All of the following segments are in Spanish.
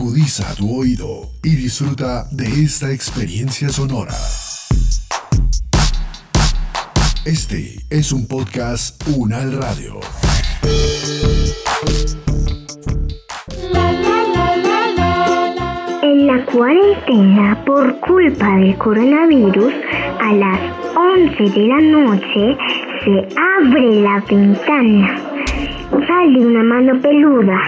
Agudiza tu oído y disfruta de esta experiencia sonora. Este es un podcast Unal Radio. En la cuarentena, por culpa del coronavirus, a las 11 de la noche se abre la ventana. Sale una mano peluda,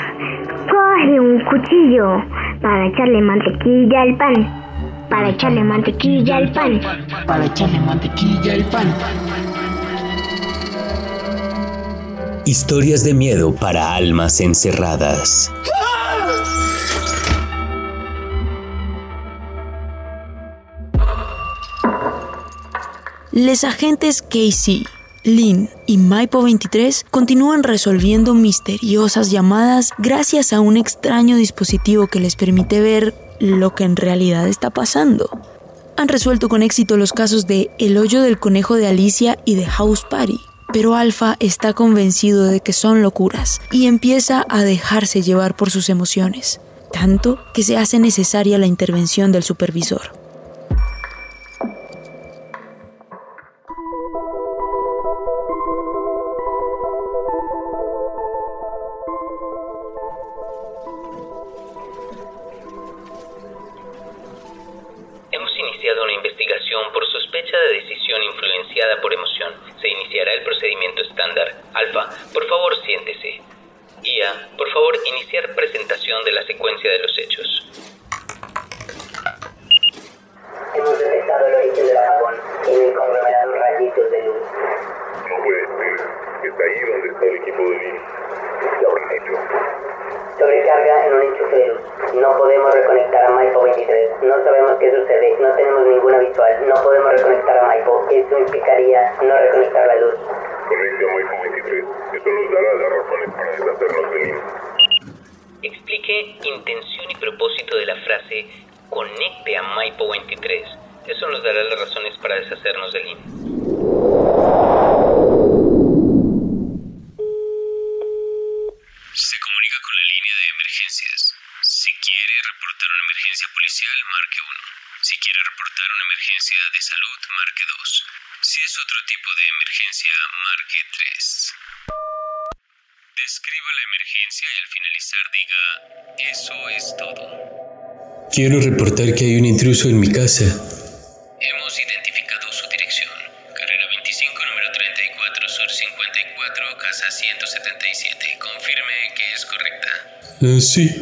coge un cuchillo para echarle mantequilla al pan. Para echarle mantequilla al pan. Para echarle mantequilla al pan. Historias de miedo para almas encerradas. Les agentes Casey, Lynn y Maipo 23 continúan resolviendo misteriosas llamadas gracias a un extraño dispositivo que les permite ver lo que en realidad está pasando. Han resuelto con éxito los casos de El hoyo del conejo de Alicia y de House Party, pero Alpha está convencido de que son locuras y empieza a dejarse llevar por sus emociones, tanto que se hace necesaria la intervención del supervisor. Se iniciará el procedimiento estándar. Alfa, por favor siéntese. Ia, por favor iniciar presentación de la secuencia de los hechos. Hemos detectado el origen del apagón en el conglomerado rayitos de luz. No puede ser. Está ahí donde está el equipo de Lin. ¿Qué habrán hecho? Sobrecarga en un enchufe de luz. No podemos reconectar a Maipo 23. No sabemos qué sucede. No tenemos ninguna visual. No podemos reconectar a Maipo. Eso implicaría no reconectar la luz. Conecte a Maipo 23. Eso nos dará las razones para deshacernos de Lin. Explique intención y propósito de la frase conecte a Maipo 23. Eso nos dará las razones para deshacernos del IN. Se comunica con la línea de emergencias. Si quiere reportar una emergencia policial, marque 1. Si quiere reportar una emergencia de salud, marque 2. Si es otro tipo de emergencia, marque 3. Describa la emergencia y al finalizar diga, eso es todo. Quiero reportar que hay un intruso en mi casa. Hemos identificado su dirección. Carrera 25, número 34, sur 54, casa 177. Confirme que es correcta. Eh, sí.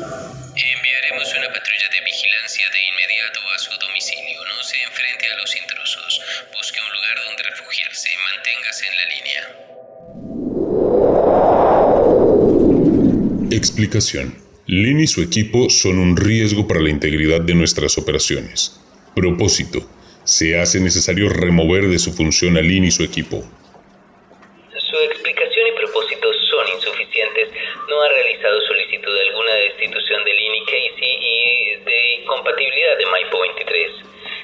Explicación. Lin y su equipo son un riesgo para la integridad de nuestras operaciones. Propósito. Se hace necesario remover de su función a Lin y su equipo. Su explicación y propósito son insuficientes. No ha realizado solicitud alguna de destitución de Lynn y Casey y de incompatibilidad de Maipo 23.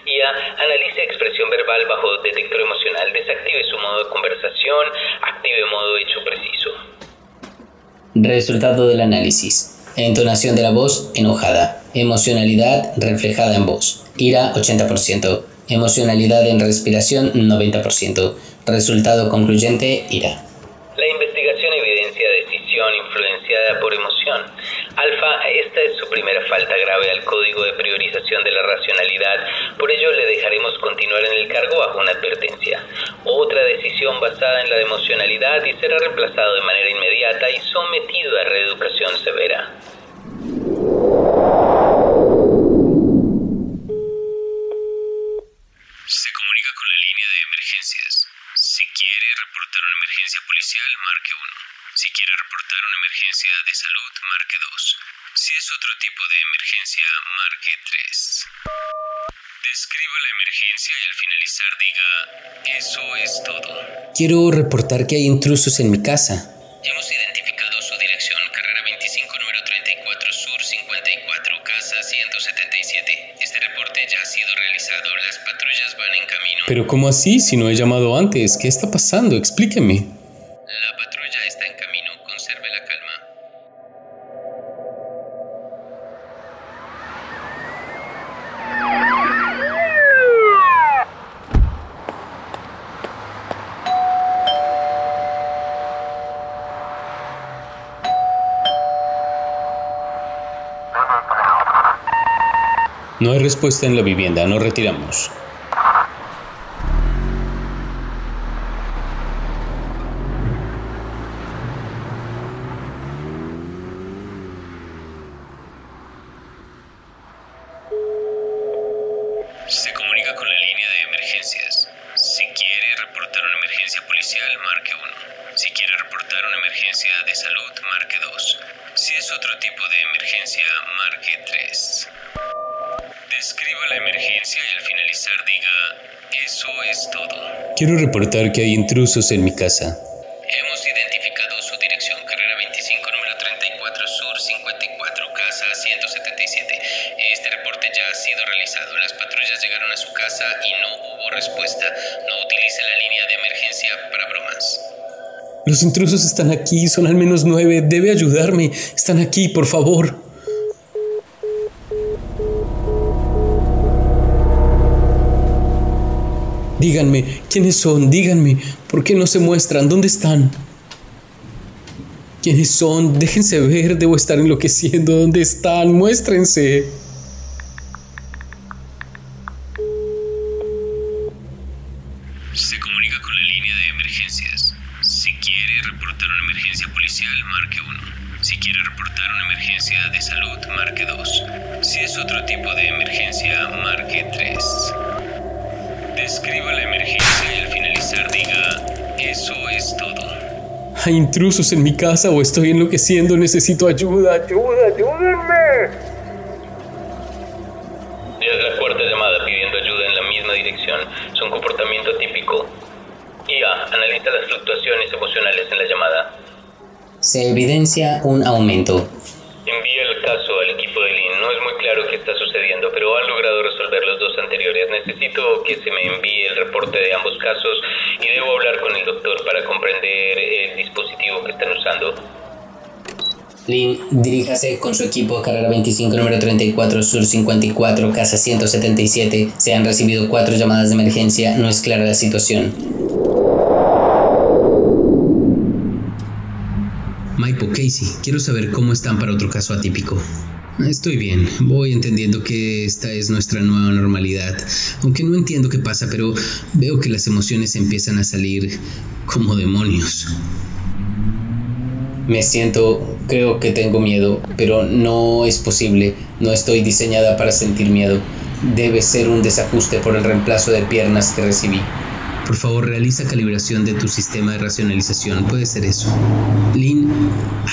IA, analice expresión verbal bajo detector emocional, desactive su modo de conversación, active modo hecho preciso. Resultado del análisis. Entonación de la voz enojada. Emocionalidad reflejada en voz. Ira 80%. Emocionalidad en respiración 90%. Resultado concluyente ira. La investigación evidencia decisión influenciada por emoción. Alfa, esta es su primera falta grave al código de priorización de la racionalidad, por ello le dejaremos continuar en el cargo bajo una advertencia. Otra decisión basada en la emocionalidad y será reemplazado de manera inmediata y sometido a reeducación severa. Se comunica con la línea de emergencias. Si quiere reportar una emergencia policial, marque 1. Si quiere reportar una emergencia de salud, marque 2. Si es otro tipo de emergencia, marque 3. Describa la emergencia y al finalizar diga, eso es todo. Quiero reportar que hay intrusos en mi casa. Hemos identificado su dirección, carrera 25, número 34, sur 54, casa 177. Este reporte ya ha sido realizado, las patrullas van en camino. Pero ¿cómo así? Si no he llamado antes, ¿qué está pasando? Explíqueme. No hay respuesta en la vivienda, nos retiramos. Eso es todo. Quiero reportar que hay intrusos en mi casa. Hemos identificado su dirección, carrera 25, número 34, sur 54, casa 177. Este reporte ya ha sido realizado. Las patrullas llegaron a su casa y no hubo respuesta. No utilice la línea de emergencia para bromas. Los intrusos están aquí, son al menos nueve. Debe ayudarme. Están aquí, por favor. Díganme, ¿quiénes son? Díganme, ¿por qué no se muestran? ¿Dónde están? ¿Quiénes son? Déjense ver, debo estar enloqueciendo. ¿Dónde están? Muéstrense. Se comunica con la línea de emergencias. Si quiere reportar una emergencia policial, marque 1. Si quiere reportar una emergencia de salud, marque 2. Si es otro tipo de emergencia, marque 3. Describa la emergencia y al finalizar diga, eso es todo. ¿Hay intrusos en mi casa o estoy enloqueciendo? Necesito ayuda. Ayuda, ayúdenme. Ya es la cuarta llamada pidiendo ayuda en la misma dirección. Es un comportamiento típico. IA, analiza las fluctuaciones emocionales en la llamada. Se evidencia un aumento. Caso al equipo de Lynn. No es muy claro qué está sucediendo, pero han logrado resolver los dos anteriores. Necesito que se me envíe el reporte de ambos casos y debo hablar con el doctor para comprender el dispositivo que están usando. Lynn, diríjase con su equipo a carrera 25, número 34, sur 54, casa 177. Se han recibido cuatro llamadas de emergencia. No es clara la situación. Maipo, Casey, quiero saber cómo están para otro caso atípico. Estoy bien, voy entendiendo que esta es nuestra nueva normalidad. Aunque no entiendo qué pasa, pero veo que las emociones empiezan a salir como demonios. Me siento, creo que tengo miedo, pero no es posible. No estoy diseñada para sentir miedo. Debe ser un desajuste por el reemplazo de piernas que recibí. Por favor, realiza calibración de tu sistema de racionalización. Puede ser eso. Lynn,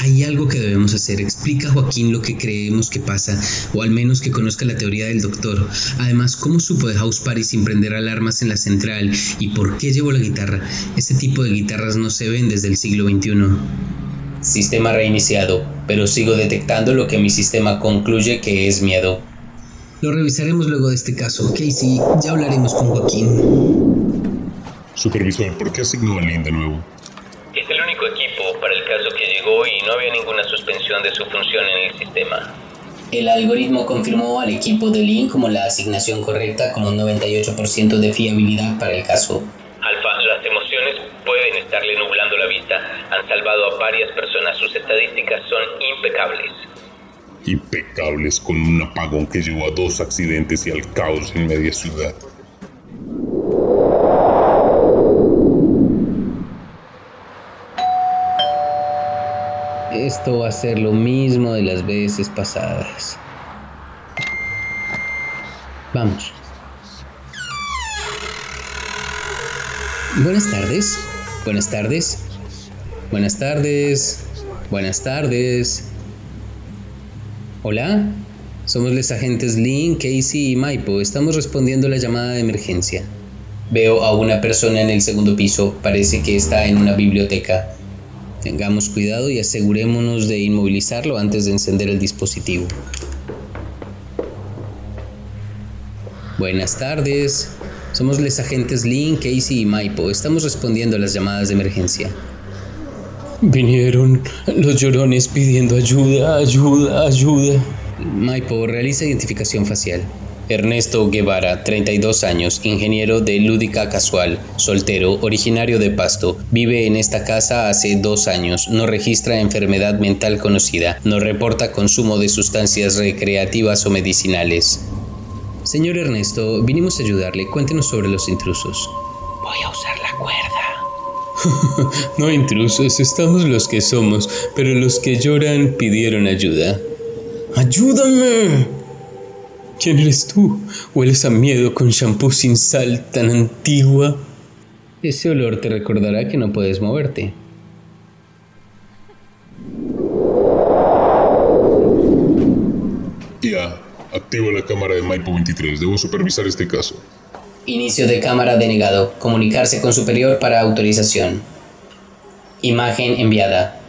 hay algo que debemos hacer. Explica a Joaquín lo que creemos que pasa, o al menos que conozca la teoría del doctor. Además, ¿cómo supo de House Party sin prender alarmas en la central? ¿Y por qué llevó la guitarra? Ese tipo de guitarras no se ven desde el siglo XXI. Sistema reiniciado, pero sigo detectando lo que mi sistema concluye que es miedo. Lo revisaremos luego de este caso. Casey, ya hablaremos con Joaquín. Supervisor, ¿por qué asignó a Lynn de nuevo? Es el único equipo para el caso que llegó y no había ninguna suspensión de su función en el sistema. El algoritmo confirmó al equipo de Lynn como la asignación correcta con un 98% de fiabilidad para el caso. Alfa, las emociones pueden estarle nublando la vista. Han salvado a varias personas. Sus estadísticas son impecables. Impecables con un apagón que llevó a dos accidentes y al caos en media ciudad. Esto va a ser lo mismo de las veces pasadas. Vamos. Buenas tardes. Buenas tardes. Buenas tardes. Buenas tardes. Hola. Somos los agentes Lynn, Casey y Maipo. Estamos respondiendo a la llamada de emergencia. Veo a una persona en el segundo piso. Parece que está en una biblioteca. Tengamos cuidado y asegurémonos de inmovilizarlo antes de encender el dispositivo. Buenas tardes. Somos los agentes Lynn, Casey y Maipo. Estamos respondiendo a las llamadas de emergencia. Vinieron los llorones pidiendo ayuda, ayuda, ayuda. Maipo, realiza identificación facial. Ernesto Guevara, 32 años, ingeniero de lúdica casual, soltero, originario de Pasto. Vive en esta casa hace dos años. No registra enfermedad mental conocida. No reporta consumo de sustancias recreativas o medicinales. Señor Ernesto, vinimos a ayudarle. Cuéntenos sobre los intrusos. Voy a usar la cuerda. no intrusos, estamos los que somos, pero los que lloran pidieron ayuda. ¡Ayúdame! ¿Quién eres tú? ¿Hueles a miedo con shampoo sin sal tan antigua? Ese olor te recordará que no puedes moverte. Ya, activa la cámara de Maipo 23. Debo supervisar este caso. Inicio de cámara denegado. Comunicarse con superior para autorización. Imagen enviada.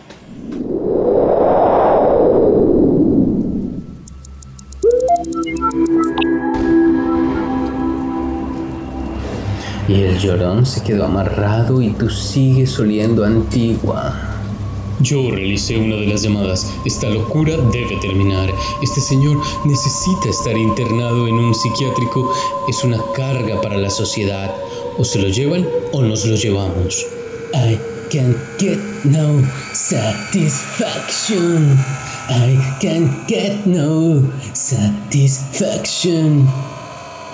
Y el llorón se quedó amarrado y tú sigues oliendo antigua. Yo realicé una de las llamadas. Esta locura debe terminar. Este señor necesita estar internado en un psiquiátrico. Es una carga para la sociedad. O se lo llevan o nos lo llevamos. I can't get no satisfaction. I can't get no satisfaction.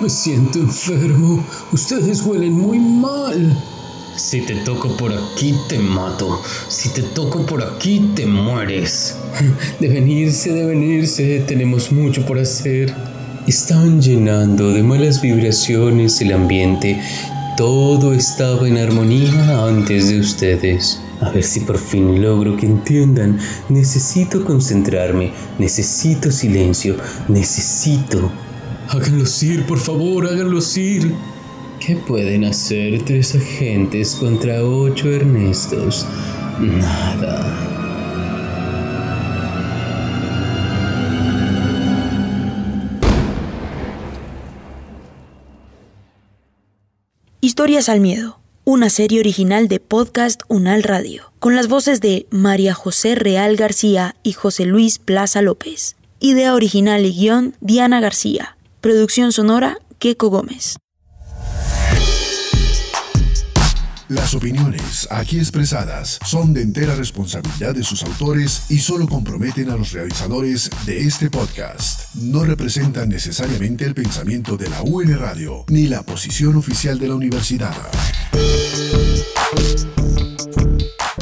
Me siento enfermo. Ustedes huelen muy mal. Si te toco por aquí, te mato. Si te toco por aquí, te mueres. Deben irse, deben irse. Tenemos mucho por hacer. Estaban llenando de malas vibraciones el ambiente. Todo estaba en armonía antes de ustedes. A ver si por fin logro que entiendan. Necesito concentrarme. Necesito silencio. Necesito Háganlos ir, por favor, háganlos ir. ¿Qué pueden hacer tres agentes contra ocho Ernestos? Nada. Historias al Miedo, una serie original de Podcast Unal Radio, con las voces de María José Real García y José Luis Plaza López. Idea original y guion Diana García. Producción sonora, Keco Gómez. Las opiniones aquí expresadas son de entera responsabilidad de sus autores y solo comprometen a los realizadores de este podcast. No representan necesariamente el pensamiento de la UN Radio ni la posición oficial de la universidad.